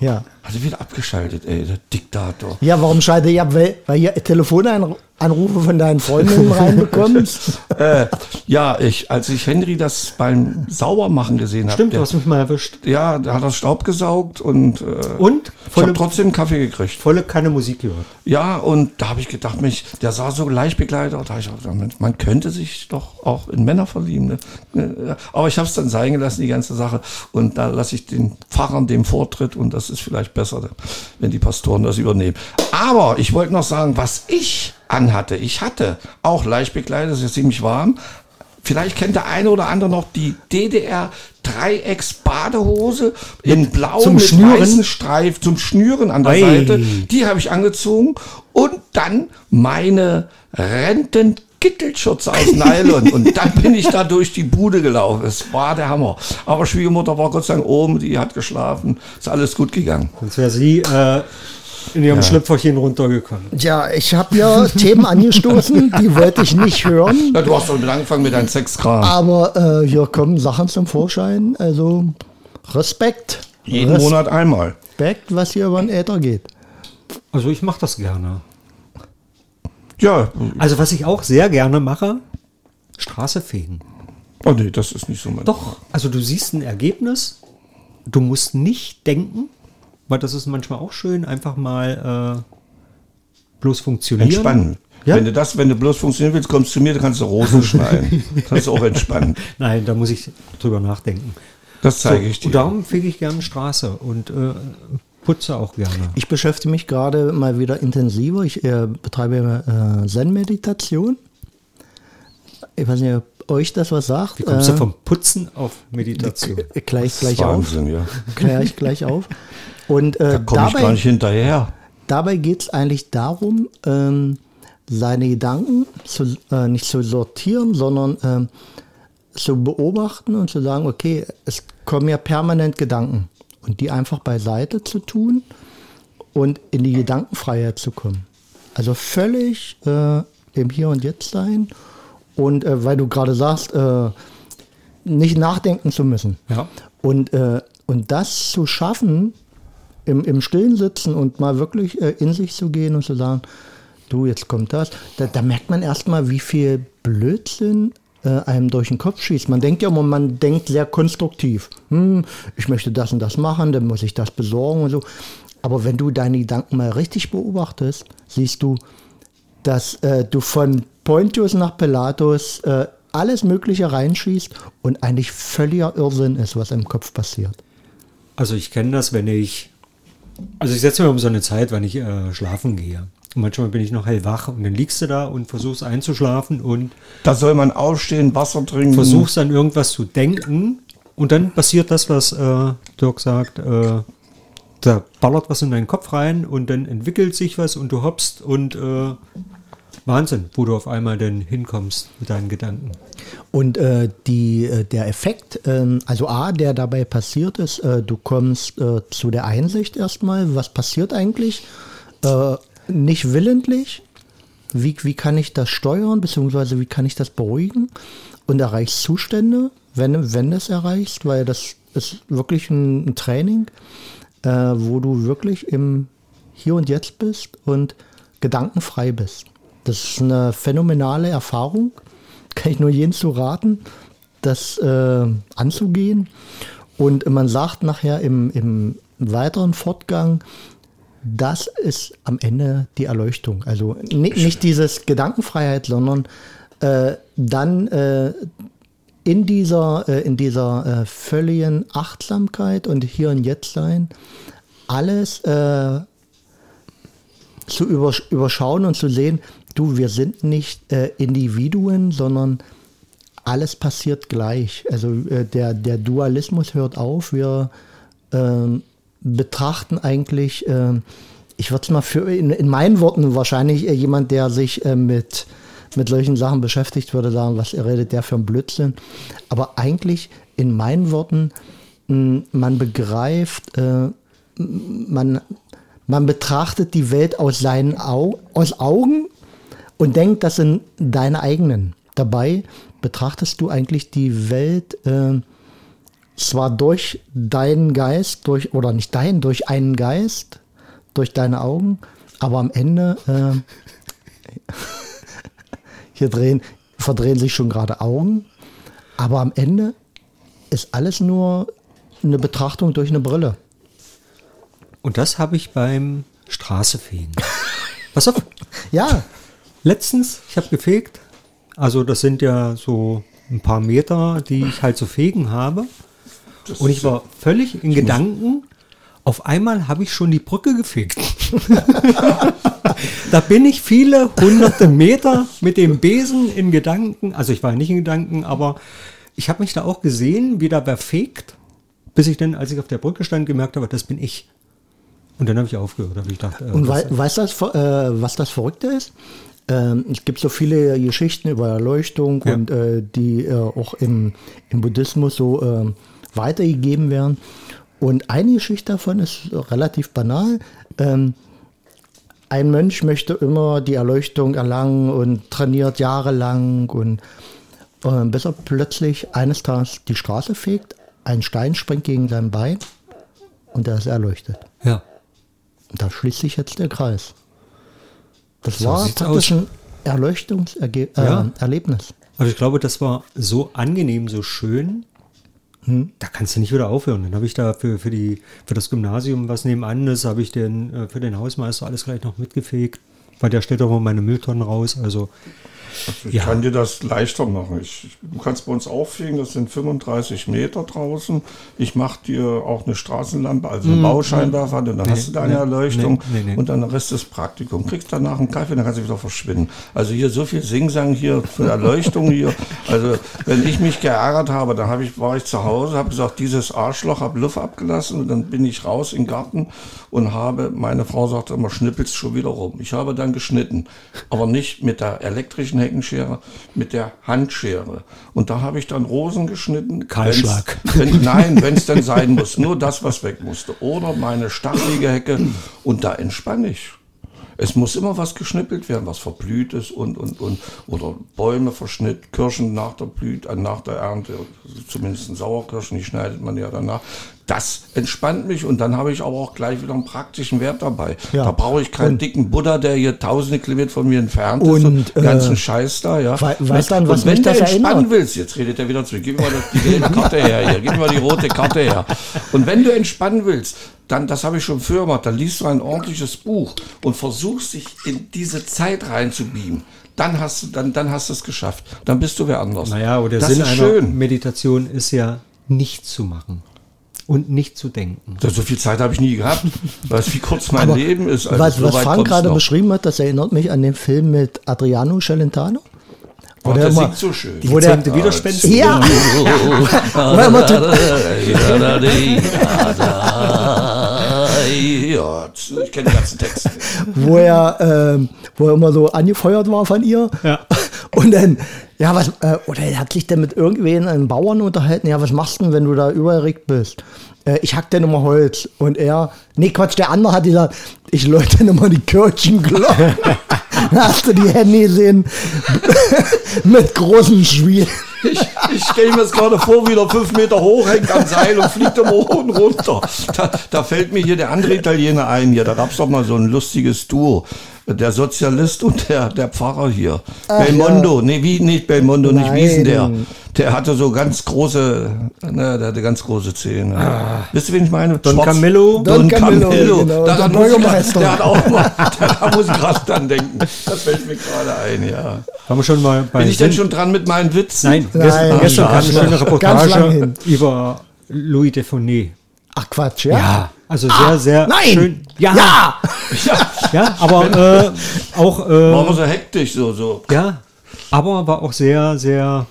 Ja. Hat er wieder abgeschaltet, ey, der Diktator. Ja, warum schaltet ihr ab? Weil, weil ihr Telefonanrufe von deinen Freundinnen reinbekommst? Äh, ja, ich, als ich Henry das beim Saubermachen gesehen habe. Stimmt, du hast mich mal erwischt. Ja, da hat er Staub gesaugt und, äh, Und? Ich habe trotzdem Kaffee gekriegt. volle keine Musik gehört. Ja, und da habe ich gedacht, mich, der sah so leicht begleitet. Da hab ich auch gedacht, man könnte sich doch auch in Männer verlieben. Ne? Aber ich habe es dann sein gelassen, die ganze Sache. Und da lasse ich den Pfarrern dem Vortritt und das ist vielleicht besser, wenn die Pastoren das übernehmen. Aber ich wollte noch sagen, was ich anhatte. Ich hatte auch leicht bekleidet, es ist ziemlich warm. Vielleicht kennt der eine oder andere noch die DDR Dreiecks-Badehose in blau Zum mit Schnüren? weißen Streif zum Schnüren an der Ei. Seite. Die habe ich angezogen und dann meine Renten-Kittelschürze aus Nylon. und dann bin ich da durch die Bude gelaufen. Es war der Hammer. Aber Schwiegermutter war Gott sei Dank oben, die hat geschlafen. Ist alles gut gegangen. Sonst wäre sie äh, in ihrem Schlüpferchen runtergekommen. Ja, ich habe ja Themen angestoßen, die wollte ich nicht hören. Ja, du hast doch mit angefangen mit deinem Sexkram. Aber äh, hier kommen Sachen zum Vorschein. Also Respekt. Jeden Monat einmal. Respekt, was hier über den Äther geht. Also ich mache das gerne. Ja, Also was ich auch sehr gerne mache, Straße fegen. oh nee, das ist nicht so mein. Doch, also du siehst ein Ergebnis, du musst nicht denken, weil das ist manchmal auch schön, einfach mal äh, bloß funktionieren. Entspannen. Ja? Wenn du das, wenn du bloß funktionieren willst, kommst du zu mir, dann kannst du Rosen schneiden. kannst du auch entspannen. Nein, da muss ich drüber nachdenken. Das zeige ich Und dir. darum fege ich gerne Straße und äh, putze auch gerne. Ich beschäftige mich gerade mal wieder intensiver. Ich äh, betreibe äh, Zen-Meditation. Ich weiß nicht, ob euch das was sagt. Wie kommst Äh, du vom Putzen auf Meditation? äh, gleich, Das gleich ist auf. Wahnsinn, ja. Kläre ich gleich auf. Und Da äh, komme ich gar nicht hinterher. dabei geht es eigentlich darum, ähm, seine Gedanken zu, äh, nicht zu sortieren, sondern ähm, zu beobachten und zu sagen, okay, es kommen ja permanent Gedanken und die einfach beiseite zu tun und in die Gedankenfreiheit zu kommen. Also völlig äh, im Hier und Jetzt sein und äh, weil du gerade sagst, äh, nicht nachdenken zu müssen. Ja. Und, äh, und das zu schaffen, im, im Stillen sitzen und mal wirklich äh, in sich zu gehen und zu sagen, du, jetzt kommt das, da, da merkt man erstmal, wie viel Blödsinn äh, einem durch den Kopf schießt. Man denkt ja immer, man denkt sehr konstruktiv. Hm, ich möchte das und das machen, dann muss ich das besorgen und so. Aber wenn du deine Gedanken mal richtig beobachtest, siehst du, dass äh, du von Pontius nach Pilatus äh, alles Mögliche reinschießt und eigentlich völliger Irrsinn ist, was im Kopf passiert. Also ich kenne das, wenn ich, also ich setze mir um so eine Zeit, wenn ich äh, schlafen gehe. Und manchmal bin ich noch hellwach und dann liegst du da und versuchst einzuschlafen und Da soll man aufstehen, Wasser trinken. versuchst dann irgendwas zu denken und dann passiert das, was äh, Dirk sagt, äh, da ballert was in deinen Kopf rein und dann entwickelt sich was und du hoppst und äh, Wahnsinn, wo du auf einmal dann hinkommst mit deinen Gedanken. Und äh, die, äh, der Effekt, ähm, also A, der dabei passiert ist, äh, du kommst äh, zu der Einsicht erstmal, was passiert eigentlich, äh, nicht willentlich, wie, wie kann ich das steuern, beziehungsweise wie kann ich das beruhigen und erreichst Zustände, wenn, wenn es erreichst, weil das ist wirklich ein, ein Training, wo du wirklich im Hier und Jetzt bist und gedankenfrei bist. Das ist eine phänomenale Erfahrung. Kann ich nur jedem zu raten, das äh, anzugehen. Und man sagt nachher im, im weiteren Fortgang, das ist am Ende die Erleuchtung. Also ni- nicht dieses Gedankenfreiheit, sondern äh, dann äh, in dieser, äh, in dieser äh, völligen Achtsamkeit und hier und jetzt sein, alles äh, zu übersch überschauen und zu sehen, du, wir sind nicht äh, Individuen, sondern alles passiert gleich. Also äh, der, der Dualismus hört auf. Wir ähm, betrachten eigentlich, ähm, ich würde es mal für in, in meinen Worten wahrscheinlich äh, jemand, der sich äh, mit, mit solchen Sachen beschäftigt, würde sagen, was redet der für ein Blödsinn. Aber eigentlich in meinen Worten, mh, man begreift, äh, man, man betrachtet die Welt aus seinen Au aus Augen und denkt, das sind deine eigenen. Dabei betrachtest du eigentlich die Welt äh, zwar durch deinen Geist, durch, oder nicht deinen, durch einen Geist, durch deine Augen, aber am Ende, äh, hier drehen, verdrehen sich schon gerade Augen, aber am Ende ist alles nur eine Betrachtung durch eine Brille. Und das habe ich beim Straßefegen. Pass auf, Ja, letztens, ich habe gefegt. Also das sind ja so ein paar Meter, die ich halt zu fegen habe. Und ich war völlig in Gedanken. Auf einmal habe ich schon die Brücke gefegt. da bin ich viele hunderte Meter mit dem Besen in Gedanken. Also ich war nicht in Gedanken, aber ich habe mich da auch gesehen, wie da wer fegt, bis ich dann, als ich auf der Brücke stand, gemerkt habe, das bin ich. Und dann habe ich aufgehört. Hab ich gedacht, äh, Und das- wei weißt du, äh, was das Verrückte ist? Ähm, es gibt so viele Geschichten über Erleuchtung Ja. und äh, die äh, auch im, im Buddhismus so ähm, weitergegeben werden. Und eine Geschichte davon ist relativ banal. Ähm, ein Mönch möchte immer die Erleuchtung erlangen und trainiert jahrelang und äh, bis er plötzlich eines Tages die Straße fegt, ein Stein springt gegen sein Bein und er ist erleuchtet. ja. Und da schließt sich jetzt der Kreis. Das So war praktisch aus. ein Erleuchtungserlebnis. Äh, Ja. Also ich glaube, das war so angenehm, so schön. Da kannst du nicht wieder aufhören. Dann habe ich da für, für, die, für das Gymnasium, was nebenan ist, habe ich den, äh, für den Hausmeister alles gleich noch mitgefegt. Weil der stellt auch mal meine Mülltonnen raus. Also Ich Ja. kann dir das leichter machen. Ich, du kannst bei uns auffegen, das sind 35 Meter draußen. Ich mache dir auch eine Straßenlampe, also einen Bauscheinwerfer, dann hast du deine nee, Erleuchtung nee, nee, nee. und dann der Rest ist Praktikum. Kriegst danach einen Kaffee, dann kannst du wieder verschwinden. Also hier so viel Singsang hier für Erleuchtung hier. Also wenn ich mich geärgert habe, dann hab ich, war ich zu Hause, habe gesagt, dieses Arschloch hab Luft abgelassen und dann bin ich raus in den Garten und habe, meine Frau sagte immer, schnippelst schon wieder rum. Ich habe dann geschnitten, aber nicht mit der elektrischen Heckenschere, mit der Handschere. Und da habe ich dann Rosen geschnitten. Kahlschlag. Wenn, nein, wenn es denn sein muss. Nur das, was weg musste. Oder meine stachelige Hecke. Und da entspanne ich. Es muss immer was geschnippelt werden, was verblüht ist und, und, und, oder Bäume verschnitt, Kirschen nach der Blüt, äh, nach der Ernte, zumindest Sauerkirschen, die schneidet man ja danach. Das entspannt mich und dann habe ich aber auch gleich wieder einen praktischen Wert dabei. Ja. Da brauche ich keinen Und- dicken Buddha, der hier tausende Kilometer von mir entfernt ist Und, und den ganzen äh, Scheiß da, ja. wei- weißt du, an was und wenn mich du das entspannen erinnert? willst, jetzt redet er wieder zurück, gib mir mal die gelbe Karte her hier, gib mir mal die rote Karte her. Und wenn du entspannen willst, dann, das habe ich schon früher gemacht, dann liest du ein ordentliches Buch und versuchst dich in diese Zeit reinzubeamen. Dann hast du, dann, dann hast du es geschafft. Dann bist du wer anders. naja, und der das Sinn ist einer schön. Meditation ist ja, nichts zu machen und nicht zu denken. So viel Zeit habe ich nie gehabt. Weißt du, wie kurz mein Aber Leben ist? Also was, so was Frank gerade noch. beschrieben hat, das erinnert mich an den Film mit Adriano Celentano. Oh, der der immer- singt so schön. Wo der, Zehnte Widerspenstig. ja, er Ja, ich kenne den ganzen Text. wo er, ähm, wo er immer so angefeuert war von ihr. Ja. Und dann, ja, was, äh, oder er hat sich dann mit irgendwen, einem Bauern unterhalten, ja, was machst du denn, wenn du da überregt bist? Äh, ich hack dann immer Holz. Und er, nee, Quatsch, der andere hat gesagt, ich läute immer die Kirchenglocken. Hast du die Hände gesehen mit großen Schwielen. Ich, ich stelle mir das gerade vor, wie der fünf Meter hoch hängt am Seil und fliegt immer hoch und runter. Da, da fällt mir hier der andere Italiener ein. Hier, da gab es doch mal so ein lustiges Duo. Der Sozialist und der, der Pfarrer hier. Belmondo, nee, wie nicht Belmondo, nicht wie ist denn der? Nein. Der hatte so ganz große, ne, der hatte ganz große Zähne. Wisst ihr, wen ich meine? Don Schwarz- Camillo? Don Don Camillo, Camillo. genau, Daran der muss ich. Der hat auch mal, da muss ich gerade dran denken. Das fällt mir gerade ein, ja. Haben wir schon mal bei Bin ich denn schon dran mit meinen Witzen? Nein, Nein, gestern, gestern ah, kam eine schöne Reportage über Louis Defonet. Ach Quatsch, ja? Ja, also sehr, sehr Nein! schön. Ja, Ja! Ja, ja aber äh, auch, war äh, aber so hektisch, so, so. ja, aber war auch sehr, sehr,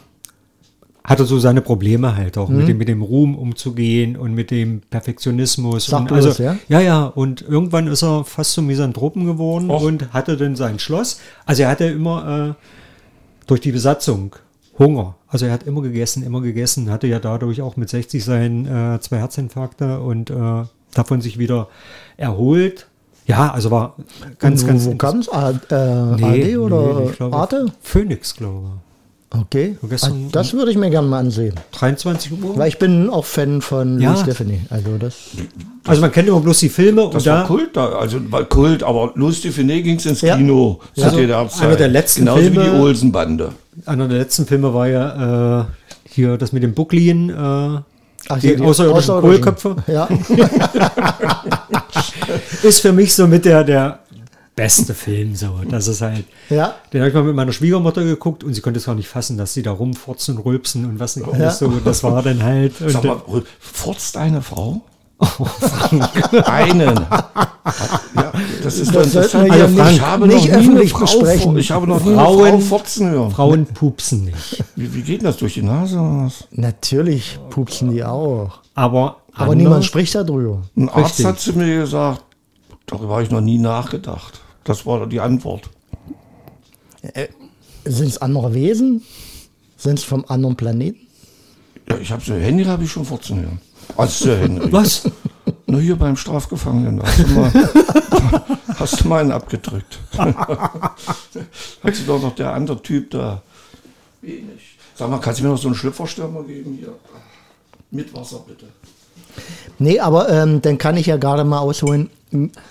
hatte so seine Probleme halt auch Mhm. mit, dem, mit dem Ruhm umzugehen und mit dem Perfektionismus. Sagt und du also, das, ja? Ja, ja, und irgendwann ist er fast zum Misanthropen geworden Och. und hatte dann sein Schloss. Also er hatte immer äh, durch die Besatzung Hunger. Also er hat immer gegessen, immer gegessen, hatte ja dadurch auch mit 60 seinen äh, zwei Herzinfarkte und äh, davon sich wieder erholt. Ja, also war ganz, Und ganz wo, kam's? A- äh, AD oder ich glaube, Arte? Phoenix, glaube ich. Okay. Ah, das würde ich mir gerne mal ansehen. 23 Uhr. Weil ich bin auch Fan von Ja. Louis Stephanie. Also das. Also man kennt immer bloß die Filme Das und war da Kult da, also war Kult, aber Lustig Finet ging es ins Ja. Kino zu Also DDR-Zeit. einer der letzten Genauso wie Filme- die Olsen-Bande. einer der letzten Filme war ja äh, hier das mit dem Bucklin, äh, Ach, die, hier, die außerirdischen Außerirdischen. Kohlköpfe. Ja. Ist für mich so mit der, der beste Film so. Das ist halt. ja. Den habe ich mal mit meiner Schwiegermutter geguckt und sie konnte es gar nicht fassen, dass sie da rumfurzen und rülpsen und was nicht alles so. Das war dann halt. Und Sag mal, furzt deine Frau? Einen. Ja, das ist doch Das sollten interessant. wir ja ich nicht- habe nicht noch nie eine öffentlich Frau, besprechen. Ich habe noch nie eine Frauen- Frau furzen hören. Frauen pupsen nicht. Wie, wie geht das durch die Nase was? Natürlich pupsen die auch. Aber, Aber anders- niemand spricht darüber. Ein Arzt Richtig. hat zu mir gesagt, darüber habe ich noch nie nachgedacht. Das war die Antwort. Sind es andere Wesen? Sind es vom anderen Planeten? Ja, ich habe so, Henry habe ich schon furzen hören. Als der Henry. Was? Nur hier beim Strafgefangenen. Hast du mal, hast du mal einen abgedrückt. Hat sie doch noch der andere Typ da. Wenig. Sag mal, kannst du mir noch so einen Schlüpferstürmer geben hier? Mit Wasser bitte. Nee, aber ähm, dann kann ich ja gerade mal ausholen.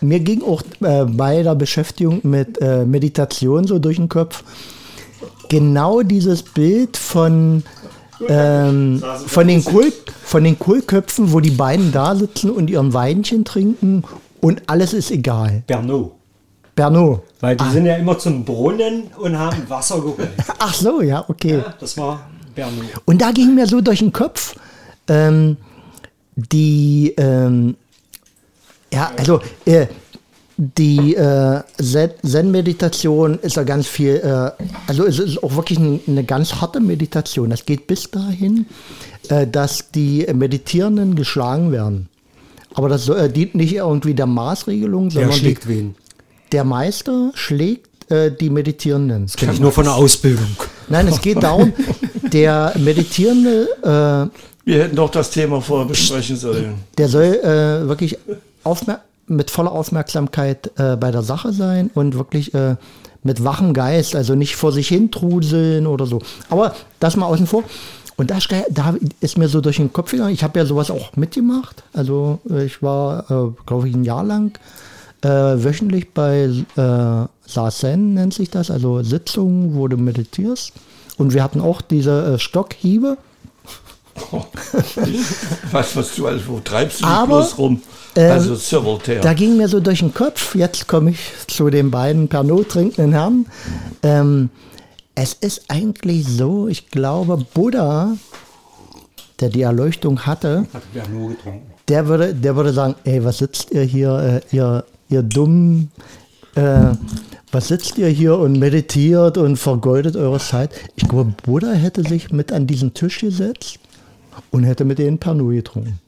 Mir ging auch äh, bei der Beschäftigung mit äh, Meditation so durch den Kopf genau dieses Bild von, ähm, von, den Kohl, von den Kohlköpfen, wo die beiden da sitzen und ihren Weinchen trinken und alles ist egal. Bernot. Berno. Weil die sind ja immer zum Brunnen und haben Wasser geholt. Ach so, ja, okay. Das war Bernot. Und da ging mir so durch den Kopf, ähm, die, ähm, ja, also äh, die äh, Zen- Zen-Meditation ist ja ganz viel, äh, also es ist auch wirklich ein, eine ganz harte Meditation. Das geht bis dahin, äh, dass die Meditierenden geschlagen werden. Aber das äh, dient nicht irgendwie der Maßregelung, Wer sondern die, schlägt wen? der Meister schlägt äh, die Meditierenden. Kenn ich nur von der Ausbildung. Nein, es geht darum, der Meditierende, äh, Wir hätten doch das Thema vorher besprechen sollen. der soll äh, wirklich aufmer mit voller Aufmerksamkeit äh, bei der Sache sein und wirklich äh, mit wachem Geist, also nicht vor sich hin trudeln oder so. Aber das mal außen vor. Und da, ste- da ist mir so durch den Kopf gegangen, ich habe ja sowas auch mitgemacht. Also äh, ich war, äh, glaube ich, ein Jahr lang äh, wöchentlich bei äh, Sazen nennt sich das, also Sitzungen, wo du meditierst. Und wir hatten auch diese äh, Stockhiebe. Was, was du alles, wo treibst du dich Aber, bloß rum? ähm, also Sir Voltaire. Da ging mir so durch den Kopf, jetzt komme ich zu den beiden Pernod trinkenden Herren. Ähm, es ist eigentlich so, ich glaube, Buddha, der die Erleuchtung hatte, Hat der würde, der würde sagen, ey, was sitzt ihr hier, äh, ihr, ihr dummen, äh, was sitzt ihr hier und meditiert und vergeudet eure Zeit? Ich glaube, Buddha hätte sich mit an diesen Tisch gesetzt und hätte mit denen Pernod getrunken.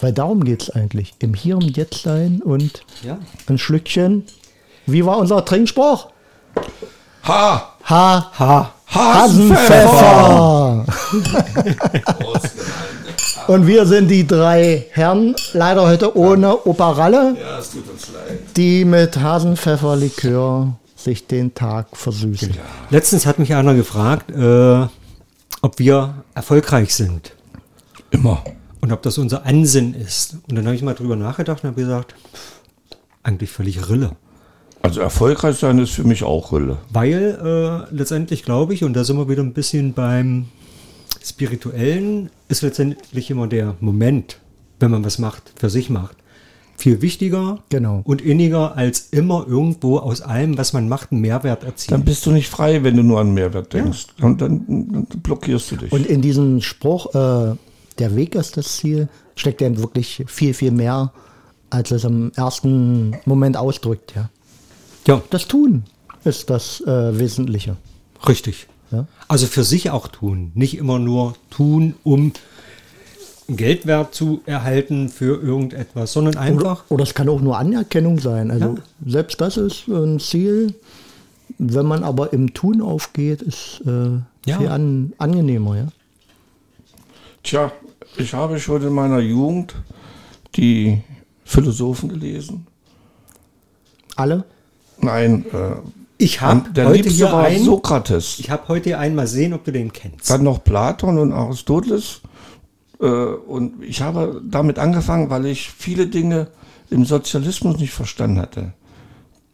Weil darum geht es eigentlich. Im Hier und Jetzt sein und Ja. ein Schlückchen. Wie war unser Trinkspruch? ha! Ha, Ha. Hasenpfeffer! und wir sind die drei Herren, leider heute ohne Operalle, Ja, die mit Hasenpfefferlikör sich den Tag versüßen. Letztens hat mich einer gefragt, äh, ob wir erfolgreich sind Immer. und ob das unser Ansinn ist. Und dann habe ich mal drüber nachgedacht und habe gesagt, pff, eigentlich völlig Rille. Also erfolgreich sein ist für mich auch Rille. Weil äh, letztendlich glaube ich, und da sind wir wieder ein bisschen beim Spirituellen, ist letztendlich immer der Moment, wenn man was macht, für sich macht, viel wichtiger Genau. und inniger, als immer irgendwo aus allem, was man macht, einen Mehrwert Dann erzielen. bist du nicht frei, wenn du nur an Mehrwert denkst. Und dann, dann blockierst du dich. Und in diesem Spruch, äh, der Weg ist das Ziel, steckt ja wirklich viel, viel mehr, als es im ersten Moment ausdrückt. Ja. Ja, Das Tun ist das äh, Wesentliche. richtig. Ja. Also für sich auch tun, nicht immer nur tun, um Geldwert zu erhalten für irgendetwas, sondern Oder, einfach oder es kann auch nur Anerkennung sein. Also selbst das ist ein Ziel. Wenn man aber im Tun aufgeht, ist äh, Ja. viel an, angenehmer. Ja? Tja, ich habe schon in meiner Jugend die Philosophen gelesen. Alle? Nein, äh, Ich habe heute Liebste hier war einen, Sokrates. ich habe heute einen mal sehen, ob du den kennst. Dann noch Platon und Aristoteles. Äh, und ich habe damit angefangen, weil ich viele Dinge im Sozialismus nicht verstanden hatte.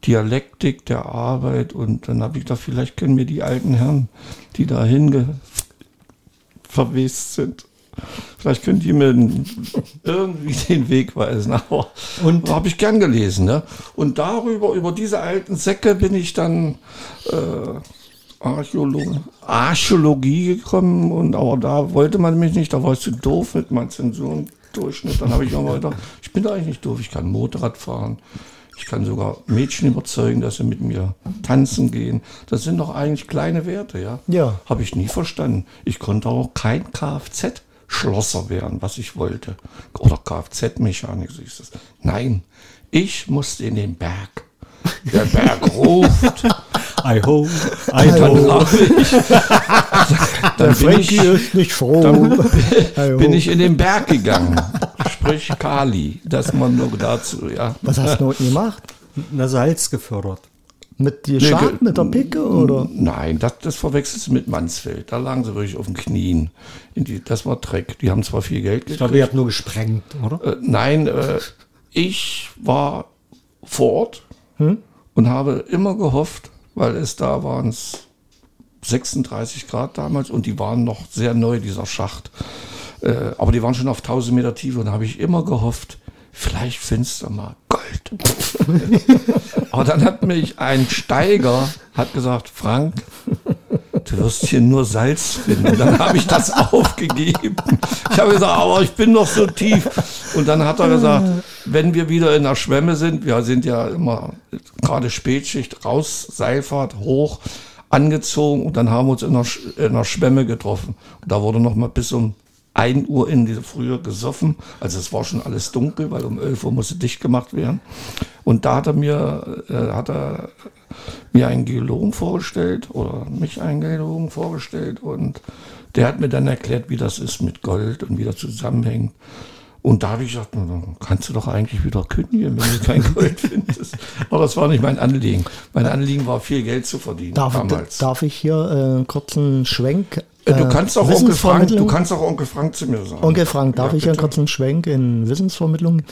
Dialektik der Arbeit und dann habe ich gedacht, vielleicht kennen mir die alten Herren, die da hinge verwest sind. Vielleicht können die mir irgendwie den Weg weisen. Aber Und- habe ich gern gelesen. Ne? Und darüber, über diese alten Säcke bin ich dann äh, Archäolo Archäologie gekommen. Und aber da wollte man mich nicht, da war ich zu doof mit meinem Zensurendurchschnitt. Dann habe ich immer gedacht, ich bin da eigentlich nicht doof, ich kann Motorrad fahren. Ich kann sogar Mädchen überzeugen, dass sie mit mir tanzen gehen. Das sind doch eigentlich kleine Werte, ja? Ja. Habe ich nie verstanden. Ich konnte auch kein Kfz-Schlosser werden, was ich wollte. Oder Kfz-Mechanik, so ist das. Nein, ich musste in den Berg. Der Berg ruft. I hope, I ich, bin, ich, Frankie ist nicht froh. dann bin ich in den Berg gegangen. Sprich Kali. Das man nur dazu, ja. Was hast du unten gemacht? Na, Salz gefördert. Mit die Nee, Schaf, ge- mit der Picke oder? Nein, das, das verwechselst du mit Mansfeld. Da lagen sie wirklich auf den Knien. In die, das war Dreck. Die haben zwar viel Geld Ich gekriegt. glaube, ihr habt nur gesprengt, oder? Äh, nein, äh, ich war vor Ort und habe immer gehofft, weil es da waren es 36 Grad damals und die waren noch sehr neu, dieser Schacht. Äh, aber die waren schon auf 1000 Meter Tiefe und da habe ich immer gehofft, vielleicht findest du mal Gold. aber dann hat mich ein Steiger, hat gesagt, Frank, du wirst hier nur Salz finden. Und dann habe ich das aufgegeben. Ich habe gesagt, aber ich bin noch so tief. Und dann hat er gesagt, wenn wir wieder in der Schwemme sind, wir sind ja immer gerade Spätschicht raus, Seilfahrt hoch, angezogen und dann haben wir uns in der, Sch- in der Schwemme getroffen. Und da wurde noch mal bis um 1 Uhr in die Frühe gesoffen. Also es war schon alles dunkel, weil um 11 Uhr musste dicht gemacht werden. Und da hat er mir, äh, hat er mir einen Geologen vorgestellt oder mich einen Geologen vorgestellt und der hat mir dann erklärt, wie das ist mit Gold und wie das zusammenhängt. Und da habe ich gesagt, kannst du doch eigentlich wieder kündigen, wenn du kein Gold findest. Aber das war nicht mein Anliegen. Mein Anliegen war, viel Geld zu verdienen Darf, damals. darf ich hier äh, einen Schwenk? Äh, du kannst auch Onkel Frank, du kannst auch Onkel Frank zu mir sagen. Onkel Frank, darf Ja, ich hier bitte. kurz einen Schwenk in Wissensvermittlung?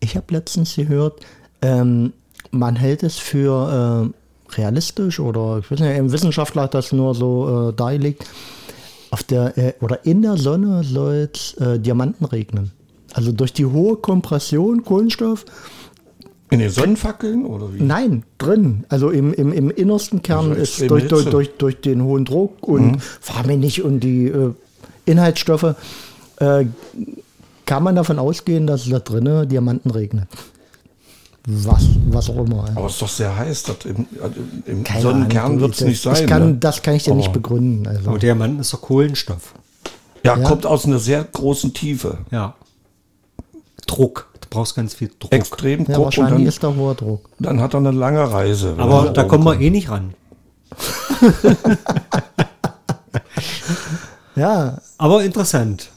Ich habe letztens gehört, ähm, man hält es für äh, realistisch oder ich weiß nicht, ein Wissenschaftler hat das nur so äh, dargelegt. Auf der äh, oder in der Sonne soll es äh, Diamanten regnen. Also durch die hohe Kompression Kohlenstoff. In den Sonnenfackeln oder wie? Nein, drin. Also im, im, im innersten Kern Also ist durch, durch, durch, durch den hohen Druck und Mhm. mich nicht und die äh, Inhaltsstoffe äh, kann man davon ausgehen, dass da drinnen Diamanten regnet. Was, was auch immer. Aber es ist doch sehr heiß. Das im also im Keine Sonnenkern wird es nicht sein. Ich kann, ne? Das kann ich dir nicht Aber- begründen. Also. Aber Diamanten ist doch Kohlenstoff. Ja, Ja. kommt aus einer sehr großen Tiefe. Ja. Druck. Du brauchst ganz viel Druck. Extrem Ja, Druck und wahrscheinlich dann, ist da hoher Druck. dann hat er eine lange Reise. Aber er da kommen wir eh nicht ran. Ja, Aber interessant.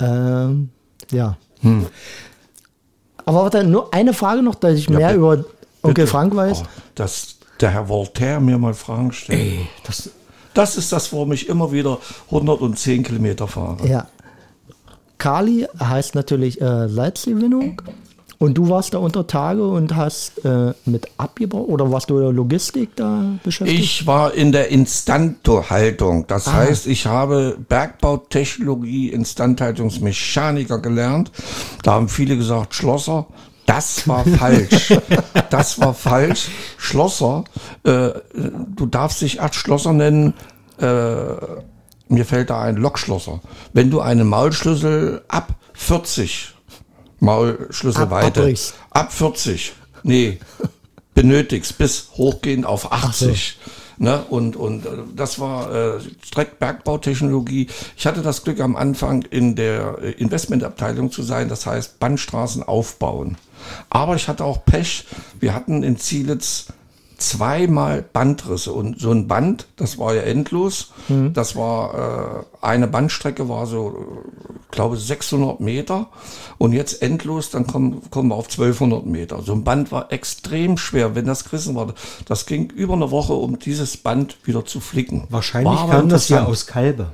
ähm, ja. Aber warte, nur eine Frage noch, dass ich mehr bitte. über Onkel Bitte. Frank weiß. Oh, dass der Herr Voltaire mir mal Fragen stellt. Ey, das, Das ist das, warum ich immer wieder 110 Kilometer fahre. Ja. Kali heißt natürlich äh, Salzgewinnung. Und du warst da unter Tage und hast äh, mit Abgebau oder warst du in der Logistik da beschäftigt? Ich war in der Instandhaltung. Das Ah. heißt, ich habe Bergbautechnologie, Instandhaltungsmechaniker gelernt. Da haben viele gesagt, Schlosser. Das war falsch. das war falsch. Schlosser, äh, du darfst dich acht Schlosser nennen. Äh, mir fällt da ein Lokschlosser. Wenn du einen Maulschlüssel ab 40 Maulschlüsselweite abbrichst. ab 40, nee, benötigst bis hochgehend auf 80. Ne? Und, und äh, das war äh, Streckbergbautechnologie. Ich hatte das Glück, am Anfang in der äh, Investmentabteilung zu sein, das heißt Bandstraßen aufbauen. Aber ich hatte auch Pech. Wir hatten in Zielitz zweimal Bandrisse. Und so ein Band, das war ja endlos. Das war, äh, eine Bandstrecke war so, äh, glaube 600 Meter. Und jetzt endlos, dann kommen, kommen wir auf 1200 Meter. So ein Band war extrem schwer, wenn das gerissen war. Das ging über eine Woche, um dieses Band wieder zu flicken. Wahrscheinlich kam das ja aus Kalbe.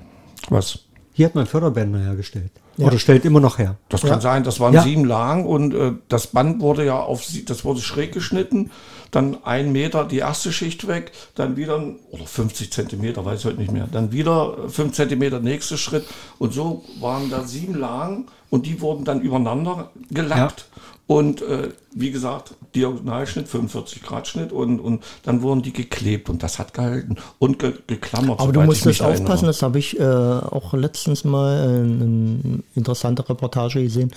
Was? Hier hat man Förderbänder hergestellt. Oder stellt immer noch her. Das kann sein, das waren Ja. sieben Lagen und äh, das Band wurde ja auf, sie- das wurde schräg geschnitten, dann ein Meter die erste Schicht weg, dann wieder, oder 50 Zentimeter, weiß ich heute nicht mehr, dann wieder äh, fünf Zentimeter nächster Schritt und so waren da sieben Lagen und die wurden dann übereinander gelappt. Und äh, wie gesagt, Diagonalschnitt, 45 Grad Schnitt und, und dann wurden die geklebt und das hat gehalten und ge geklammert. Aber du musstest mich aufpassen, erinnere. das habe ich äh, auch letztens mal äh, eine interessante Reportage gesehen.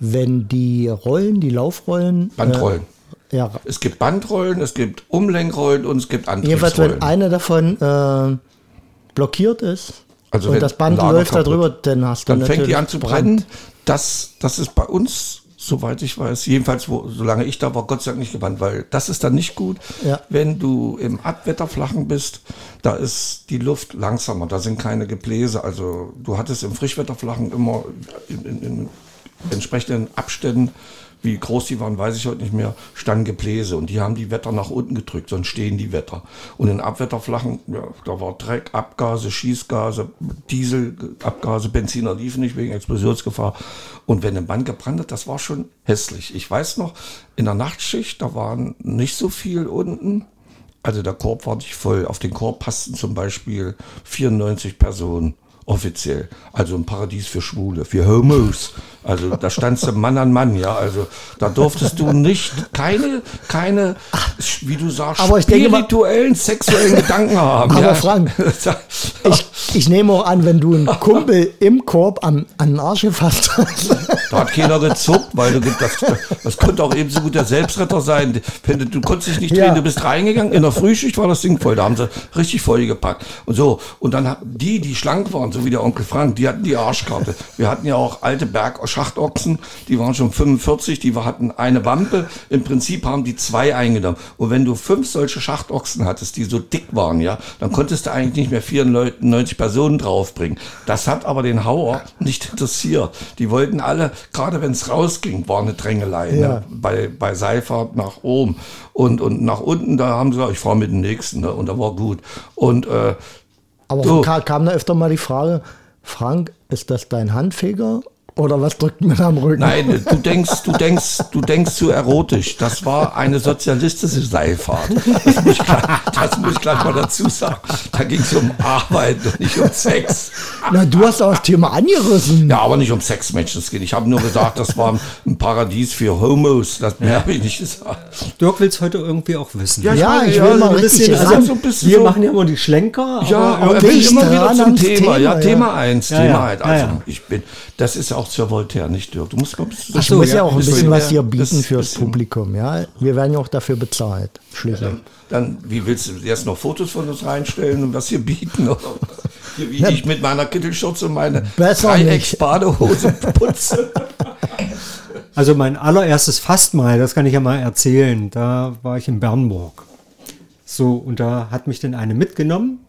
Wenn die Rollen, die Laufrollen. Bandrollen. Äh, ja, Es gibt Bandrollen, es gibt Umlenkrollen und es gibt jedenfalls, Antriebsrollen. wenn eine davon äh, blockiert ist Also und das Band läuft da kaputt. drüber, dann hast du dann fängt die an zu brennen. Das, das ist bei uns, soweit ich weiß, jedenfalls, wo, solange ich da war, Gott sei Dank nicht gebrannt, weil das ist dann nicht gut. Ja. Wenn du im Abwetterflachen bist, da ist die Luft langsamer, da sind keine Gebläse. Also du hattest im Frischwetterflachen immer in, in, in entsprechenden Abständen, wie groß die waren, weiß ich heute nicht mehr, standen Gebläse und die haben die Wetter nach unten gedrückt, sonst stehen die Wetter. Und in Abwetterflachen, ja, da war Dreck, Abgase, Schießgase, Dieselabgase, Benziner liefen nicht wegen Explosionsgefahr. Und wenn ein Band gebrannt hat, das war schon hässlich. Ich weiß noch, in der Nachtschicht, da waren nicht so viel unten. Also der Korb war nicht voll. Auf den Korb passten zum Beispiel 94 Personen offiziell. Also ein Paradies für Schwule, für Homos. Also da standst du Mann an Mann, ja. Also da durftest du nicht keine, keine, wie du sagst, Aber ich denke mal- spirituellen, sexuellen Gedanken haben. Aber ja. Frank, Ich, ich nehme auch an, wenn du einen Kumpel im Korb am, an den Arsch gefasst hast. Da hat keiner gezuckt, weil du das, das könnte auch ebenso gut der Selbstretter sein. Wenn du, konntest dich nicht drehen, Ja. du bist reingegangen, in der Frühschicht war das Ding voll, da haben sie richtig voll gepackt. Und so, und dann die, die schlank waren, so wie der Onkel Frank, die hatten die Arschkarte. Wir hatten ja auch alte Berg-Schachtochsen, die waren schon 45, die hatten eine Wampe. Im Prinzip haben die zwei eingenommen. Und wenn du fünf solche Schachtochsen hattest, die so dick waren, ja, dann konntest du eigentlich nicht mehr 94 Personen draufbringen. Das hat aber den Hauer nicht interessiert. Die wollten alle, gerade wenn es rausging, war eine Drängelei. Ja. Ne? Bei, bei Seilfahrt nach oben. Und, und nach unten, da haben sie gesagt, ich fahre mit dem nächsten. Ne? Und da war gut. Und äh, Aber ka- kam da öfter mal die Frage, Frank, ist das dein Handfeger oder was drückt mir da am Rücken? Nein, du denkst, du denkst, du denkst zu erotisch. Das war eine sozialistische Seilfahrt. Das muss ich gleich, das muss ich gleich mal dazu sagen. Da ging es um Arbeit und nicht um Sex. Na, du hast auch das Thema angerissen. Ja, aber nicht um. Es geht. Ich habe nur gesagt, das war ein Paradies für Homos. Das mehr habe ich nicht gesagt. Dirk will es heute irgendwie auch wissen. Ja, ich Ja, meine, ich ja, will so mal ein bisschen, also so ein bisschen wir so- machen ja immer die Schlenker. Ja, aber er dicht will immer wieder zum Thema. Thema, ja, ja. Thema eins, Ja, Thema ja, halt. ja, Also ja. ich bin, das ist auch zur Voltaire, nicht Dirk. Du musst, glaub, ich, muss ja, ja auch ein bisschen was mehr- hier bieten das fürs Publikum. Ja, wir werden ja auch dafür bezahlt. Schließlich. Dann, wie willst du erst noch Fotos von uns reinstellen und was hier bieten? Hier, wie ich mit meiner Kittelschürze und meine. Dreiecksbadehose putze. Also mein allererstes Fastmahl, das kann ich ja mal erzählen. Da war ich in Bernburg. So, und da hat mich dann eine mitgenommen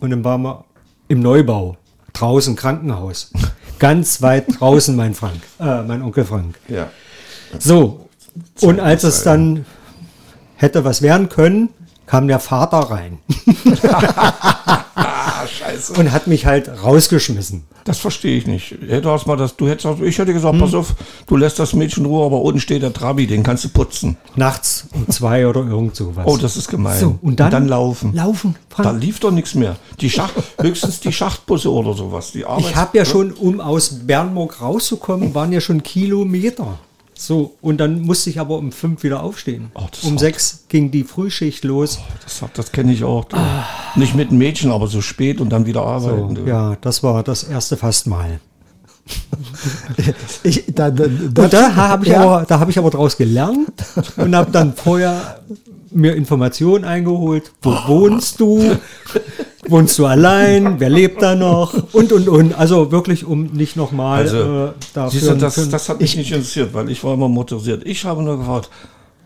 und dann waren wir im Neubau, draußen Krankenhaus. Ganz weit draußen, mein Frank, äh, mein Onkel Frank. Ja. So, und als es dann hätte was werden können, kam der Vater rein scheiße. und hat mich halt rausgeschmissen. Das verstehe ich nicht. Hätte mal das, du hättest, auch- ich hätte gesagt, Hm. pass auf, du lässt das Mädchen Ruhe, aber unten steht der Trabi, den kannst du putzen. Nachts um zwei oder irgend sowas. Oh, das ist gemein. So, und dann, laufen. Laufen, Da Frank. lief doch nichts mehr. Die Schacht, höchstens die Schachtbusse oder sowas. Die Arbeit. Ich habe ja schon, um aus Bernburg rauszukommen, waren ja schon Kilometer. So, und dann musste ich aber um fünf wieder aufstehen. Oh, um hart. sechs ging die Frühschicht los. Das, das kenne ich auch. Du. Nicht mit einem Mädchen, aber so spät und dann wieder arbeiten. So, ja, das war das erste Fastmahl. Ich, da, da, Und da habe ich, Ja. aber, da hab ich aber draus gelernt und habe dann vorher mir Informationen eingeholt. Wo wohnst du? Wohnst du allein? Wer lebt da noch? Und, und, und. Also wirklich, um nicht nochmal Also, äh, dafür... Siehst du, das, das hat mich nicht interessiert, weil ich war immer motorisiert. Ich habe nur gefragt,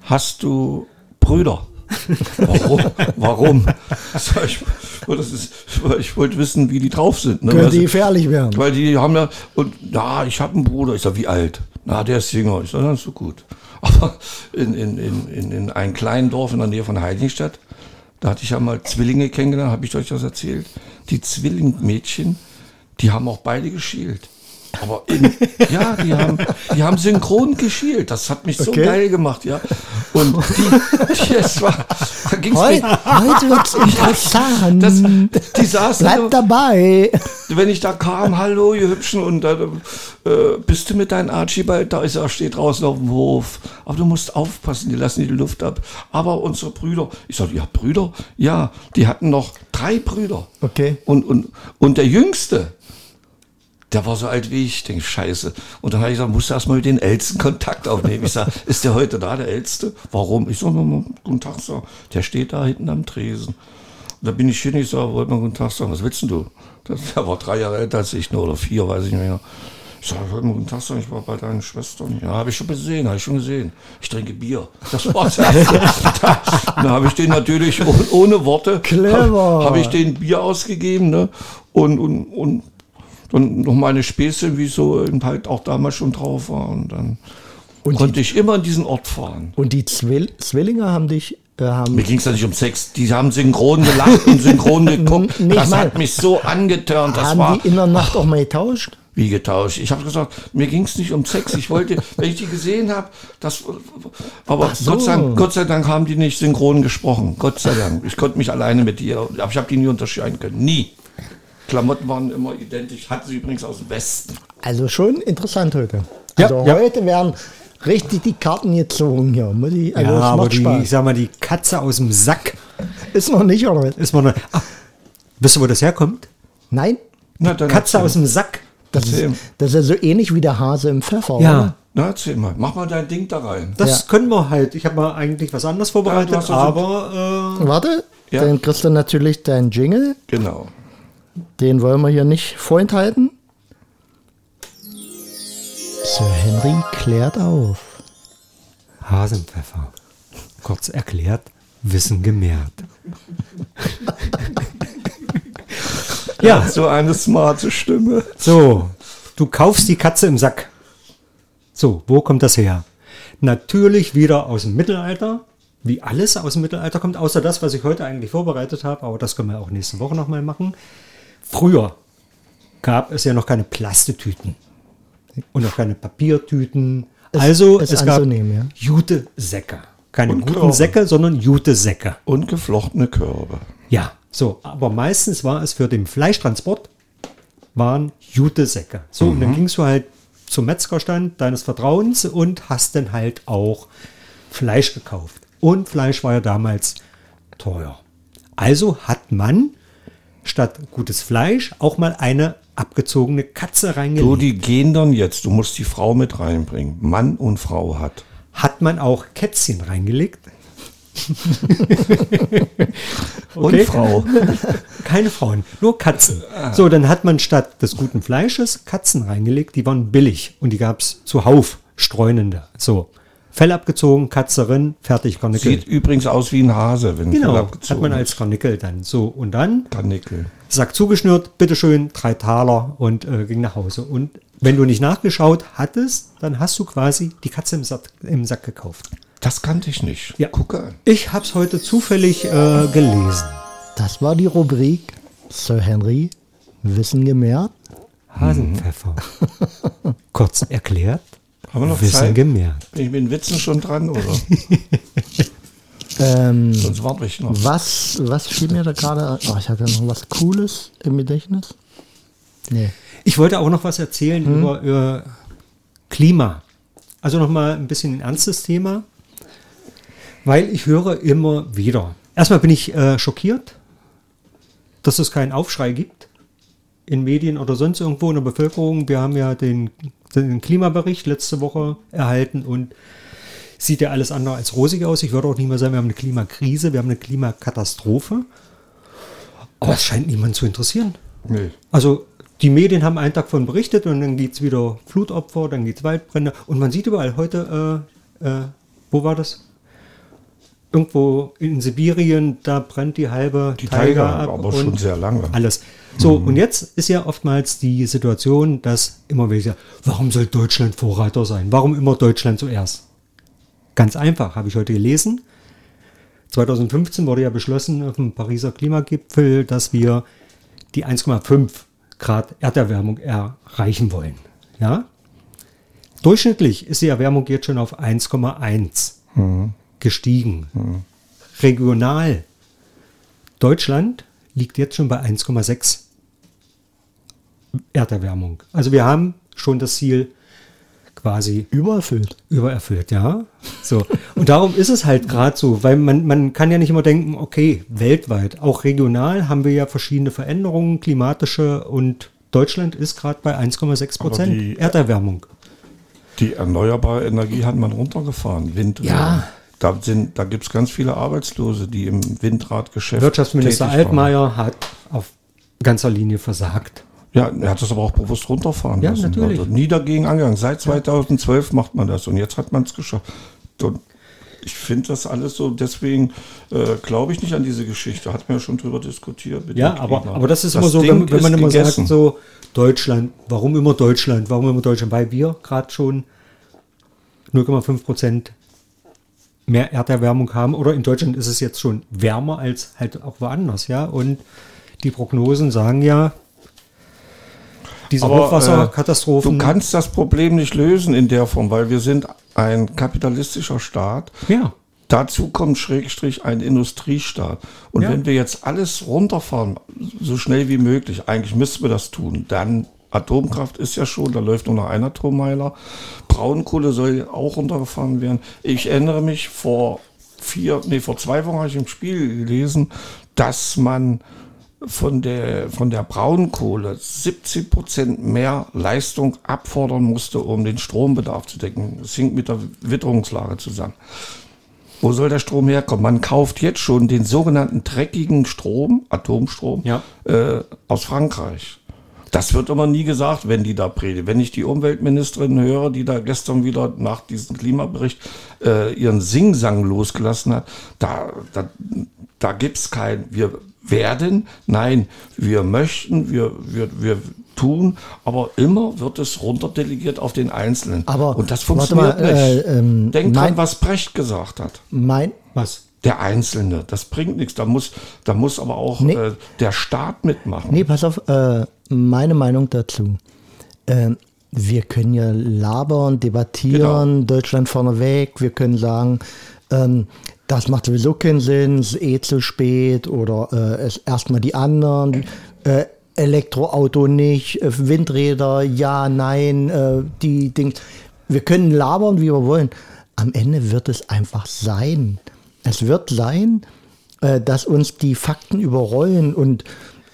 hast du Brüder? Warum? Warum? Sag Ich, das ist, ich wollte wissen, wie die drauf sind. Ne? Könnte Weißt du? gefährlich werden. Weil die haben ja, und ja, ich habe einen Bruder. Ich sag, wie alt? Na, der ist jünger. Ich sag, dann ist so gut. Aber in, in, in, in, in einem kleinen Dorf in der Nähe von Heiligenstadt, da hatte ich ja mal Zwillinge kennengelernt, habe ich euch das erzählt. Die Zwillingmädchen, die haben auch beide geschielt. Aber in, ja, die haben, die haben synchron geschielt. Das hat mich so Okay. geil gemacht, ja. Und die, die es war, da ging's mir, Heute, heute wird's interessant. das, die saßen so- Bleib dabei. wenn ich da kam, hallo, ihr Hübschen, und dann äh, bist du mit deinem Archibald, da ist er, steht draußen auf dem Hof. Aber du musst aufpassen, die lassen die Luft ab. Aber unsere Brüder, ich sag, ja, Brüder? Ja, die hatten noch drei Brüder. Okay. Und, und, und der Jüngste, der war so alt wie ich, denke scheiße. Und dann habe ich gesagt, musst du erstmal mit den Ältesten Kontakt aufnehmen. Ich sage, ist der heute da, der Älteste? Warum? Ich sage, guten Tag, sag. der steht da hinten am Tresen. Und da bin ich hin, ich sage, wollte mal guten Tag sagen, was willst denn du? Der war drei Jahre älter als ich nur, oder vier, weiß ich nicht mehr. Ich sage, wollte mal guten Tag sagen, ich war bei deinen Schwestern. Ja, habe ich schon gesehen, habe ich schon gesehen. Ich trinke Bier. Das war's. da da habe ich den natürlich ohne, ohne Worte, Clever. habe ich den Bier ausgegeben, ne? Und, und, und dann noch meine Späße, wie so halt auch damals schon drauf war. Und dann Und konnte ich immer an diesen Ort fahren. Und die Zwill Zwillinge haben dich, äh, haben, Mir ging es ja nicht um Sex. Die haben synchron gelacht und synchron geguckt. Nicht das mal. hat mich so angetörnt. Das haben war die in der Nacht auch mal getauscht? wie getauscht. Ich habe gesagt, mir ging es nicht um Sex. Ich wollte, wenn ich die gesehen habe, das. Aber so. Gott, sei Dank, Gott sei Dank haben die nicht synchron gesprochen. Gott sei Dank. Ich konnte mich alleine mit ihr, aber ich habe die nie unterscheiden können. Nie. Klamotten waren immer identisch. Hatten sie übrigens aus dem Westen. Also schon interessant heute. Ja, Also ja. heute werden richtig die Karten gezogen hier. Muss ich, also ja, aber die, Spaß. ich sag mal, die Katze aus dem Sack Ist noch nicht, oder? ist man. Ah, wisst ihr, wo das herkommt? Nein? Na, dann Katze erzähl. aus dem Sack. Das ist, das ist ja so ähnlich wie der Hase im Pfeffer, Ja. oder? Na, erzähl mal. Mach mal dein Ding da rein. Das Ja. können wir halt. Ich habe mal eigentlich was anderes vorbereitet, Ja, aber äh, Warte, Ja. dann kriegst du natürlich deinen Jingle. Genau. Den wollen wir hier nicht vorenthalten. Sir Henry klärt auf. Hasenpfeffer. Kurz erklärt, Wissen gemehrt. ja, So eine smarte Stimme. so. Du kaufst die Katze im Sack. So, wo kommt das her? Natürlich wieder aus dem Mittelalter. Wie alles aus dem Mittelalter kommt, außer das, was ich heute eigentlich vorbereitet habe, aber das können wir auch nächste Woche nochmal machen. Früher gab es ja noch keine Plastetüten und auch keine Papiertüten. also ist es gab ja. Jute-Säcke. Keine Und guten Körbe. Säcke, sondern Jute-Säcke. Und geflochtene Körbe. Ja, so. Aber meistens war es für den Fleischtransport, waren Jute-Säcke. So, und dann gingst du halt zum Metzgerstand deines Vertrauens und hast dann halt auch Fleisch gekauft. Und Fleisch war ja damals teuer. Also hat man statt gutes Fleisch auch mal eine abgezogene Katze reingelegt. So, die gehen dann jetzt. Du musst die Frau mit reinbringen. Mann und Frau hat. hat man auch Kätzchen reingelegt. Und Frau. Keine Frauen, nur Katzen. So, dann hat man statt des guten Fleisches Katzen reingelegt, die waren billig und die gab es zuhauf, streunende. So, Fell abgezogen, Katze drin, fertig, Karnickel. Sieht übrigens aus wie ein Hase, wenn genau, Fell hat abgezogen man ist. als Karnickel dann. So, und dann Karnickel. Sack zugeschnürt, bitteschön, drei Taler und äh, ging nach Hause. Und wenn du nicht nachgeschaut hattest, dann hast du quasi die Katze im Sack, im Sack gekauft. Das kannte ich nicht. Ja. Gucke an. Ich habe es heute zufällig äh, gelesen. Das war die Rubrik Sir Henry Wissen gemehrt. Hasenpfeffer. Kurz erklärt, Haben wir noch Wissen Zeit? gemehrt. Bin ich mit den Witzen schon dran, oder? Ähm, Sonst warte ich noch. was, was fiel mir da gerade? Oh, ich hatte noch was Cooles im Gedächtnis. Nee. Ich wollte auch noch was erzählen Hm? über, über Klima. Also nochmal ein bisschen ein ernstes Thema, weil ich höre immer wieder. Erstmal bin ich äh, schockiert, dass es keinen Aufschrei gibt in Medien oder sonst irgendwo in der Bevölkerung. Wir haben ja den, den Klimabericht letzte Woche erhalten und sieht ja alles andere als rosig aus. Ich würde auch nicht mehr sagen, wir haben eine Klimakrise, wir haben eine Klimakatastrophe. Aber es scheint niemand zu interessieren. Nee. Also die Medien haben einen Tag von berichtet und dann geht es wieder Flutopfer, dann geht es Waldbrände und man sieht überall heute, äh, äh, wo war das? Irgendwo in Sibirien, da brennt die halbe Die Taiga Tiger, ab. aber schon und sehr lange. Alles. So, und jetzt ist ja oftmals die Situation, dass immer welche, warum soll Deutschland Vorreiter sein? Warum immer Deutschland zuerst? Ganz einfach, habe ich heute gelesen. 2015 wurde ja beschlossen auf dem Pariser Klimagipfel, dass wir die 1,5 Grad Erderwärmung erreichen wollen. Ja? Durchschnittlich ist die Erwärmung jetzt schon auf 1,1 gestiegen. Regional. Deutschland liegt jetzt schon bei 1,6 Erderwärmung. Also wir haben schon das Ziel quasi Übererfüllt. übererfüllt, ja. So. Und darum ist es halt gerade so, weil man, man kann ja nicht immer denken, okay, weltweit, auch regional haben wir ja verschiedene Veränderungen, klimatische und Deutschland ist gerade bei 1,6 Aber die- Prozent Erderwärmung. Die erneuerbare Energie hat man runtergefahren. Wind. Ja. Da, sind, da gibt es ganz viele Arbeitslose, die im Windradgeschäft. Wirtschaftsminister. Altmaier hat auf ganzer Linie versagt. Ja, er hat das aber auch bewusst runterfahren Ja, lassen. natürlich. Also nie dagegen angegangen. Seit 2012 macht man das und jetzt hat man es geschafft. Und ich finde das alles so, deswegen äh, glaube ich nicht an diese Geschichte. Hat man ja schon drüber diskutiert. Ja, aber, aber das ist Das immer so, wenn, wenn man immer gegessen. sagt, so Deutschland, warum immer Deutschland, warum immer Deutschland, weil wir gerade schon 0,5 Prozent mehr Erderwärmung haben oder in Deutschland ist es jetzt schon wärmer als halt auch woanders, ja, und die Prognosen sagen ja, diese Aber, Hochwasserkatastrophen. Äh, du kannst das Problem nicht lösen in der Form, weil wir sind ein kapitalistischer Staat. ja, Dazu kommt Schrägstrich ein Industriestaat. Und Ja. wenn wir jetzt alles runterfahren, so schnell wie möglich, eigentlich müssten wir das tun, dann Atomkraft ist ja schon, da läuft nur noch ein Atommeiler. Braunkohle soll auch runtergefahren werden. Ich erinnere mich, vor vier, nee, vor zwei Wochen habe ich im Spiel gelesen, dass man von der, von der Braunkohle 70 Prozent mehr Leistung abfordern musste, um den Strombedarf zu decken. Das hängt mit der Witterungslage zusammen. Wo soll der Strom herkommen? Man kauft jetzt schon den sogenannten dreckigen Strom, Atomstrom, Ja. äh, aus Frankreich. Das wird immer nie gesagt, wenn die da predigen. Wenn ich die Umweltministerin höre, die da gestern wieder nach diesem Klimabericht äh, ihren Singsang losgelassen hat, da, da, da gibt's kein, wir werden, nein, wir möchten, wir, wir, wir tun, aber immer wird es runterdelegiert auf den Einzelnen. Aber Und das warte funktioniert mal, nicht. äh, ähm, Denk mein- dran, was Brecht gesagt hat. Mein, was? Der Einzelne, das bringt nichts. Da muss, da muss aber auch Nee. äh, der Staat mitmachen. nee, pass auf, äh, meine Meinung dazu. Ähm, wir können ja labern, debattieren, Genau. Deutschland vorneweg, wir können sagen, ähm, das macht sowieso keinen Sinn, es ist eh zu spät oder äh, erstmal die anderen, äh, Elektroauto nicht, äh, Windräder, ja, nein, äh, die Dinge. Wir können labern, wie wir wollen. Am Ende wird es einfach sein. Es wird sein, äh, dass uns die Fakten überrollen und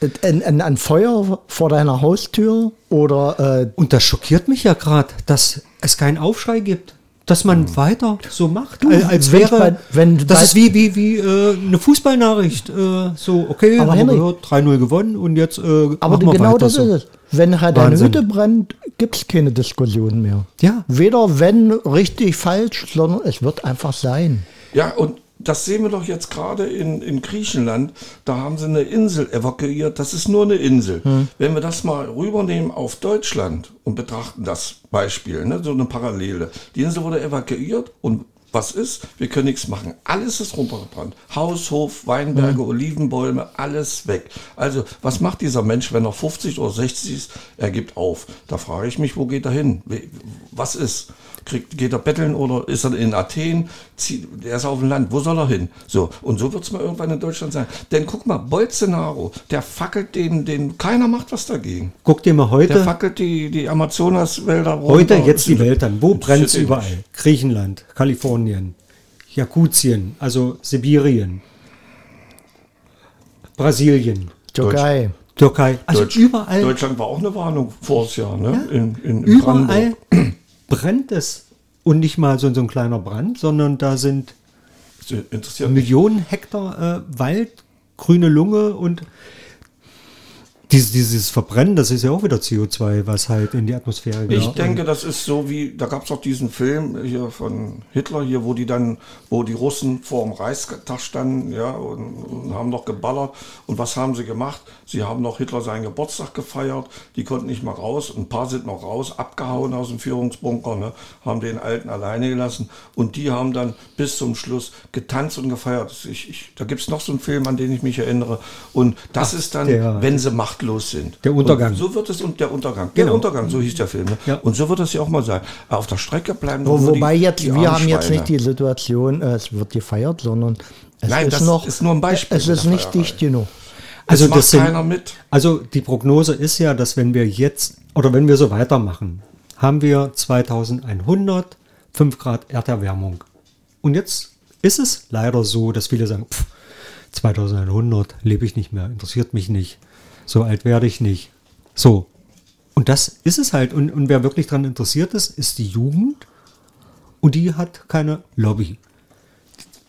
äh, ein, Feuer vor deiner Haustür oder äh, Und das schockiert mich ja gerade, dass es keinen Aufschrei gibt. Dass man weiter so macht, Du, als, wäre, bei- wenn das ist wie, wie, wie äh, eine Fußballnachricht. Äh, so, okay, Aber haben wir gehört, 3-0 gewonnen und jetzt äh, aber machen wir genau weiter das so. ist es. Wenn deine Wahnsinn. Hütte brennt, gibt es keine Diskussion mehr. Ja. Weder wenn richtig, falsch, sondern es wird einfach sein. Ja, und das sehen wir doch jetzt gerade in, in Griechenland. Da haben sie eine Insel evakuiert. Das ist nur eine Insel. Wenn wir das mal rübernehmen auf Deutschland und betrachten das Beispiel, ne, so eine Parallele. Die Insel wurde evakuiert und was ist? Wir können nichts machen. Alles ist runtergebrannt. Haus, Hof, Weinberge, Olivenbäume, alles weg. Also, was macht dieser Mensch, wenn er 50 oder 60 ist? Er gibt auf. Da frage ich mich, wo geht er hin? Was ist? Kriegt, geht er betteln oder ist er in Athen? Zieht, der ist auf dem Land. Wo soll er hin? So. Und so wird es mal irgendwann in Deutschland sein. Denn guck mal, Bolsonaro, der fackelt den, den, keiner macht was dagegen. Guck dir mal Der heute, fackelt die, die Amazonaswälder runter. heute jetzt die Welt an. Wo brennt es überall? nicht. Griechenland, Kalifornien, Jakutien, also Sibirien, Brasilien, Türkei. Türkei. Also Deutsch- überall, Deutschland war auch eine Warnung vors Jahr, ne? In, in, in überall Brandenburg. Brennt es. Und nicht mal so, so ein kleiner Brand, sondern da sind. Millionen Hektar äh, Wald, grüne Lunge und Dieses, dieses Verbrennen, das ist ja auch wieder CO2, was halt in die Atmosphäre geht. Ich denke, das ist so wie, da gab es doch diesen Film hier von Hitler hier, wo die dann, wo die Russen vor dem Reichstag standen, ja, und, und haben noch geballert. Und was haben sie gemacht? Sie haben noch Hitler seinen Geburtstag gefeiert, die konnten nicht mal raus, ein paar sind noch raus, abgehauen aus dem Führungsbunker, ne, haben den Alten alleine gelassen und die haben dann bis zum Schluss getanzt und gefeiert. Ich, ich, da gibt es noch so einen Film, an den ich mich erinnere. Und das Ach, ist dann, der- wenn sie machtlos sind. Der Untergang. Und so wird es und der Untergang. Der Genau. Untergang, so hieß der Film. Ne? Ja. Und so wird es ja auch mal sein. Auf der Strecke bleiben Wo, wobei die, jetzt, die wir haben jetzt nicht die Situation, äh, es wird gefeiert, sondern es Nein, ist das noch, ist nur ein Beispiel Es ist der nicht Feierei. dicht genug. Also macht das sind- keiner mit. Also die Prognose ist ja, dass wenn wir jetzt oder wenn wir so weitermachen, haben wir 2100 5 Grad Erderwärmung. Und jetzt ist es leider so, dass viele sagen, pff, 2100 lebe ich nicht mehr, interessiert mich nicht, so alt werde ich nicht. So. Und das ist es halt. Und, und wer wirklich daran interessiert ist, ist die Jugend. Und die hat keine Lobby.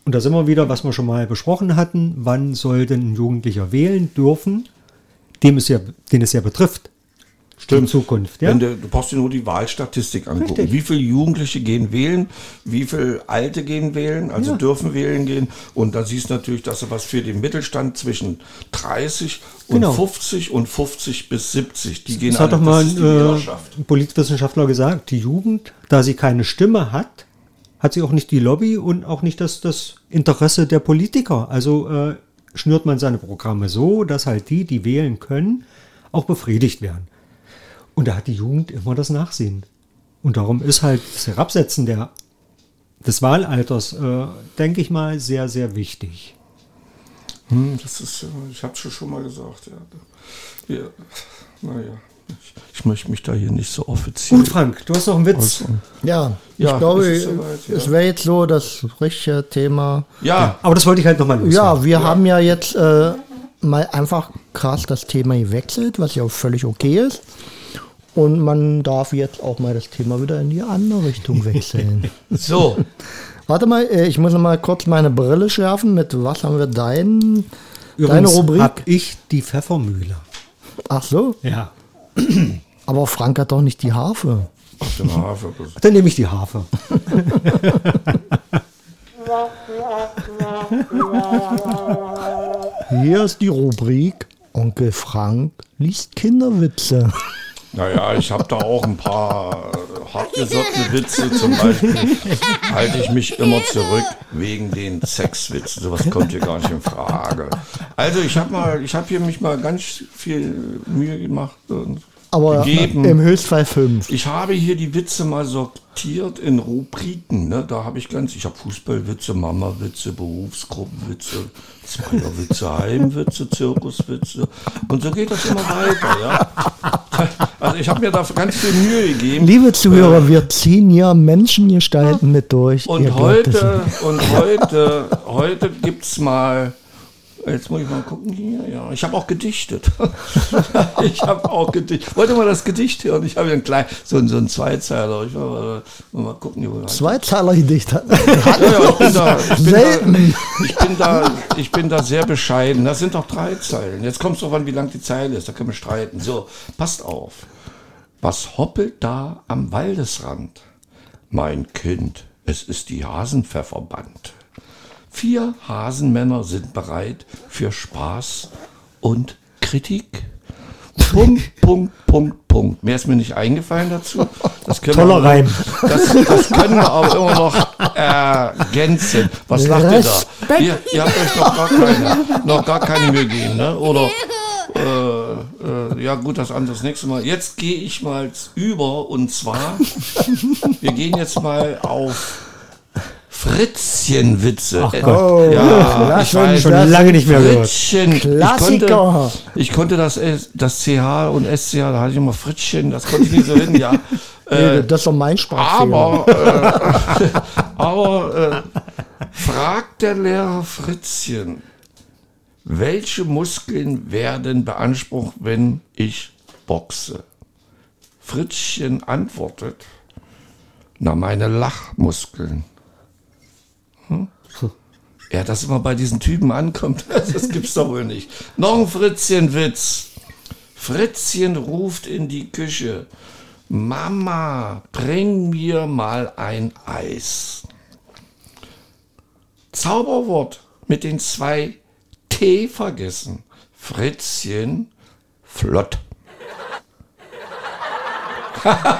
Und da sind wir wieder, was wir schon mal besprochen hatten. Wann soll denn ein Jugendlicher wählen dürfen, dem es ja, den es ja betrifft? In Zukunft. Ja? Wenn du, du brauchst dir nur die Wahlstatistik angucken. Richtig. Wie viele Jugendliche gehen wählen, wie viele Alte gehen wählen, also Ja. dürfen wählen gehen. Und da siehst du natürlich, dass du was für den Mittelstand zwischen 30 und Genau. 50 und 50 bis 70. Die gehen Das hat doch mal ein, äh, Politwissenschaftler gesagt, die Jugend, da sie keine Stimme hat, hat sie auch nicht die Lobby und auch nicht das, das Interesse der Politiker. Also äh, schnürt man seine Programme so, dass halt die, die wählen können, auch befriedigt werden. Und da hat die Jugend immer das Nachsehen. Und darum ist halt das Herabsetzen der, des Wahlalters, äh, denke ich mal, sehr, sehr wichtig. Hm, das ist, äh, ich habe es schon mal gesagt. Ja. Ja, naja, ich, ich möchte mich da hier nicht so offiziell. Gut, Frank, du hast noch einen Witz. Ja, Ja, ich glaube, soweit, ja. es wäre jetzt so das richtige Thema. Ja, Aber das wollte ich halt nochmal Ja, wir haben ja jetzt äh, mal einfach krass das Thema gewechselt, was ja auch völlig okay ist. Und man darf jetzt auch mal das Thema wieder in die andere Richtung wechseln. so. Warte mal, äh, ich muss noch mal kurz meine Brille schärfen. Mit was haben wir dein, deine Rubrik? habe ich die Pfeffermühle. Ach so, Ja. aber Frank hat doch nicht die Harfe. Auf dem Hafer. Dann nehme ich die Harfe. Hier ist die Rubrik Onkel Frank liest Kinderwitze. Naja, ich habe da auch ein paar hartgesottene Witze. Zum Beispiel halte ich mich immer zurück wegen den Sexwitzen. Sowas kommt hier gar nicht in Frage. Also ich habe mal, hier mich mal ganz viel Mühe gemacht und Aber gegeben. im Höchstfall fünf. Ich habe hier die Witze mal sortiert in Rubriken. Ne? Da habe ich ganz, ich habe Fußballwitze, Mama-Witze, Berufsgruppenwitze, Zweierwitze, Heimwitze, Zirkuswitze. Und so geht das immer weiter. Ja? Also ich habe mir da ganz viel Mühe gegeben. Liebe Zuhörer, wir ziehen hier Menschengestalten mit durch. Und es heute, und heute, heute gibt's mal, jetzt muss ich mal gucken hier, ja, ich habe auch gedichtet. ich habe auch gedichtet. Wollt ihr mal das Gedicht hören? Ich habe hier ein klein, so, so ein Zweizeiler. Ich mal, mal gucken. Zweizeiler-Gedicht. ja, ja, ich bin da, ich bin Selten. da, ich bin da, ich bin da sehr bescheiden. Das sind doch drei Zeilen. Jetzt kommt es drauf an, wie lang die Zeile ist. Da können wir streiten. So, passt auf. Was hoppelt da am Waldesrand? Mein Kind, es ist die Hasenpfefferband. Vier Hasenmänner sind bereit für Spaß und Kritik. Punkt, Punkt, Punkt, Punkt. Mehr ist mir nicht eingefallen dazu. Das können Toller wir, Reim. Das, das können wir aber immer noch ergänzen. Was lacht ihr da? Ihr, ihr habt euch noch gar keine, noch gar keine Mühe gegeben, ne? Oder äh, äh, ja gut, das andere das nächste Mal. Jetzt gehe ich mal über und zwar, wir gehen jetzt mal auf Fritzchenwitze. Ach Oh, ja, ich weiß, Schon lange nicht mehr gehört. Fritzchen. Ich Klassiker. konnte, ich konnte das, S- das CH und SCH, da hatte ich immer Fritzchen, das konnte ich nicht so hin, ja. Nee, das ist doch mein Sprachfehler. Aber, äh, aber äh, fragt der Lehrer Fritzchen, welche Muskeln werden beansprucht, wenn ich boxe? Fritzchen antwortet, na meine Lachmuskeln. Ja, dass immer bei diesen Typen ankommt, das gibt's doch wohl nicht. Noch ein Fritzchenwitz. Fritzchen ruft in die Küche. Mama, bring mir mal ein Eis. Zauberwort mit den zwei T vergessen. Fritzchen, flott. was,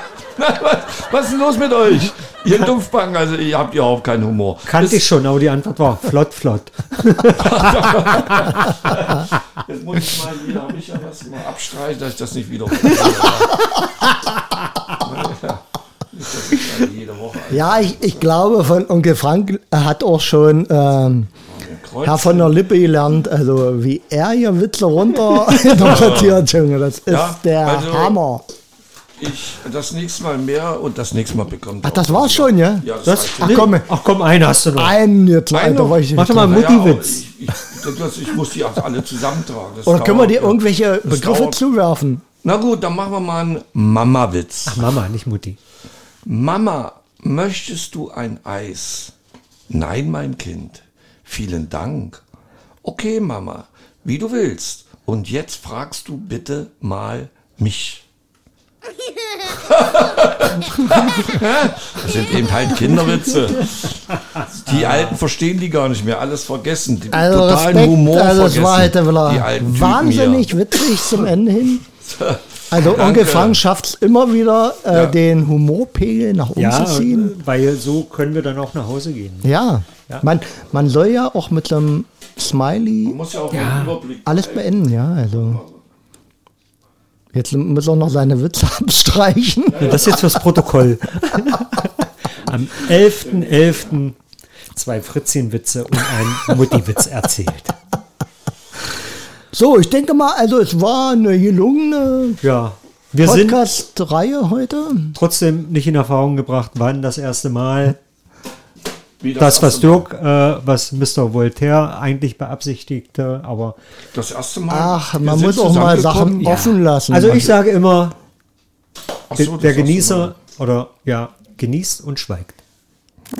was ist los mit euch? Ihr Dumpfbacken, also ihr habt überhaupt keinen Humor. Kannte ich schon, aber die Antwort war flott, flott. Jetzt muss ich mal hier, habe ich ja was mal abstreichen, dass ich das nicht wieder. Ja, ich, ich glaube, von Onkel Frank hat auch schon ähm, Herr von der Lippe gelernt, also wie er hier Witze runter interpretiert, Junge, das ist Ja, der also- Hammer. Ich das nächste Mal mehr und das nächste Mal bekommt. Ach, das war's schon, ja? Ja, das, Das, Ach komm, Ach komm, einen hast du noch. einen jetzt, Einen Alter, noch. war ich Mach doch mal einen Mutti-Witz. Ich, ich, das, ich muss die auch alle zusammentragen. Das Oder können wir dir ja. irgendwelche Begriffe dauert. zuwerfen? Na gut, dann machen wir mal einen Mama-Witz. Ach, Mama, nicht Mutti. Mama, möchtest du ein Eis? Nein, mein Kind. Vielen Dank. Okay, Mama, wie du willst. Und jetzt fragst du bitte mal mich. das sind eben halt Kinderwitze. Die Alten verstehen die gar nicht mehr, alles vergessen. Die Also totalen Respekt, Humor also es vergessen. war heute die wahnsinnig hier. witzig zum Ende hin. Also Danke. Onkel Frank schafft es immer wieder, äh, Ja. den Humorpegel nach oben Ja, zu ziehen. weil so können wir dann auch nach Hause gehen. Ja, Man, man soll ja auch mit so einem Smiley Man muss ja auch einen Überblick alles beenden, ja, also. Jetzt muss er noch seine Witze abstreichen. Ja, das ist jetzt fürs Protokoll. Am 11.11. zwei Fritzchen-Witze und ein Mutti-Witz erzählt. So, ich denke mal, also es war eine gelungene Ja, wir sind Podcast-Reihe heute. trotzdem nicht in Erfahrung gebracht, wann das erste Mal Wie das, was. Dirk, äh, was Mr. Voltaire eigentlich beabsichtigte, aber Das erste Mal. Ach, man muss auch mal Sachen zusammengekommen. offen lassen. also ich sage immer, so, das der Genießer oder ja, genießt und schweigt. Ja.